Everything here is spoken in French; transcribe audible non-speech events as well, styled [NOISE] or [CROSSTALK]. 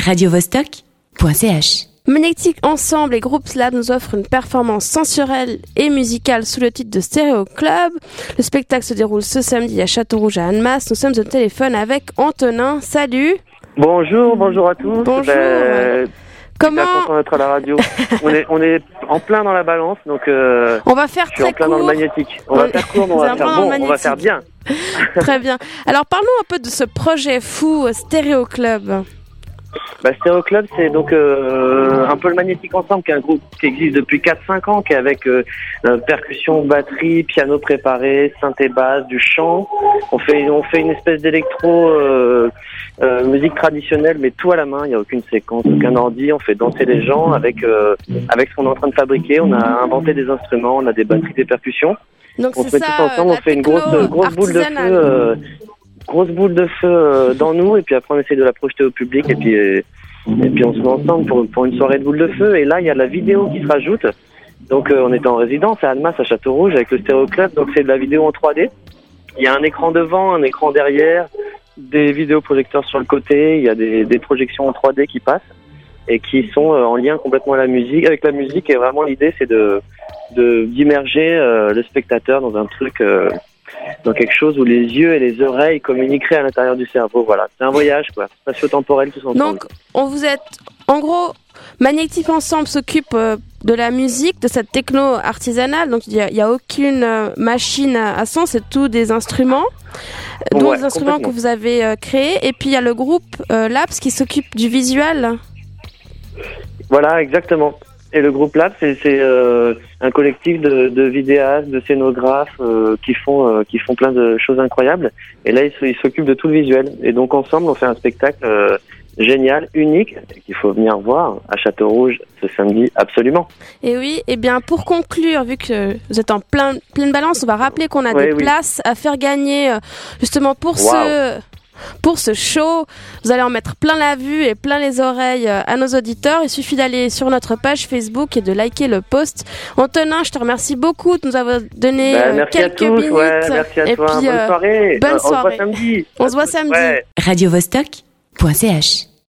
radiovostok.ch. Magnétique Ensemble et Groupe Slab nous offrent une performance sensuelle et musicale sous le titre de Stéréo Club. Le spectacle se déroule ce samedi à Château-Rouge à Annemasse. Nous sommes au téléphone avec Antonin. Salut Bonjour, bonjour à tous. Bonjour. Ben, Comment d'être à la radio. [LAUGHS] on, est, on est en plein dans la balance, donc euh, On va faire je suis en très plein dans le court. magnétique. On va faire court, mais on va faire bon, on va faire bien. [LAUGHS] Très bien. Alors parlons un peu de ce projet fou euh, Stéréo Club. Bah, Stereo Club, c'est donc euh, un peu le Magnétique Ensemble, qui est un groupe qui existe depuis 4-5 ans, qui est avec euh, euh, percussion, batterie, piano préparé, synthé basse, du chant. On fait, on fait une espèce d'électro euh, euh, musique traditionnelle, mais tout à la main. Il n'y a aucune séquence, aucun ordi. On fait danser les gens avec euh, avec ce qu'on est en train de fabriquer. On a inventé des instruments, on a des batteries, des percussions. Donc On se met ça. tous ensemble, on fait une grosse grosse boule de feu, euh, grosse boule de feu euh, dans nous, et puis après on essaie de la projeter au public, et puis euh, et puis on se met ensemble pour pour une soirée de boule de feu. Et là il y a la vidéo qui se rajoute. Donc euh, on était en résidence à Almas à Château Rouge avec le Stéréo Club, donc c'est de la vidéo en 3D. Il y a un écran devant, un écran derrière, des vidéoprojecteurs sur le côté, il y a des, projections en 3D qui passent et qui sont en lien complètement à la musique, avec la musique. Et vraiment l'idée c'est de d'immerger le spectateur dans un truc, dans quelque chose où les yeux et les oreilles communiqueraient à l'intérieur du cerveau. Voilà, c'est un voyage quoi, spatio-temporel tous ensemble. Donc, on vous êtes, en gros, Magnétique Ensemble s'occupe euh, de la musique, de cette techno artisanale. Donc, il n'y a, aucune euh, machine à, à son, c'est tout des instruments, euh, dont Ouais, des instruments que vous avez euh, créés. Et puis, il y a le groupe Labs qui s'occupe du visuel. Voilà, exactement. Et le groupe Lab, c'est euh, un collectif de, de vidéastes, de scénographes euh, qui font euh, qui font plein de choses incroyables. Et là, ils s'occupent de tout le visuel. Et donc ensemble, on fait un spectacle euh, génial, unique, qu'il faut venir voir à Château Rouge ce samedi, absolument. Et oui, et bien, pour conclure, vu que vous êtes en plein, pleine balance, on va rappeler qu'on a des oui. places à faire gagner, euh, justement, pour ce, pour ce show. Vous allez en mettre plein la vue et plein les oreilles euh, à nos auditeurs. Il suffit d'aller sur notre page Facebook et de liker le post. Antonin, je te remercie beaucoup de nous avoir donné Bah, euh, à quelques tous, minutes. ouais, merci à et toi. puis, bonne euh, soirée. bonne on se voit samedi. On se voit samedi. Ouais. radiovostok.ch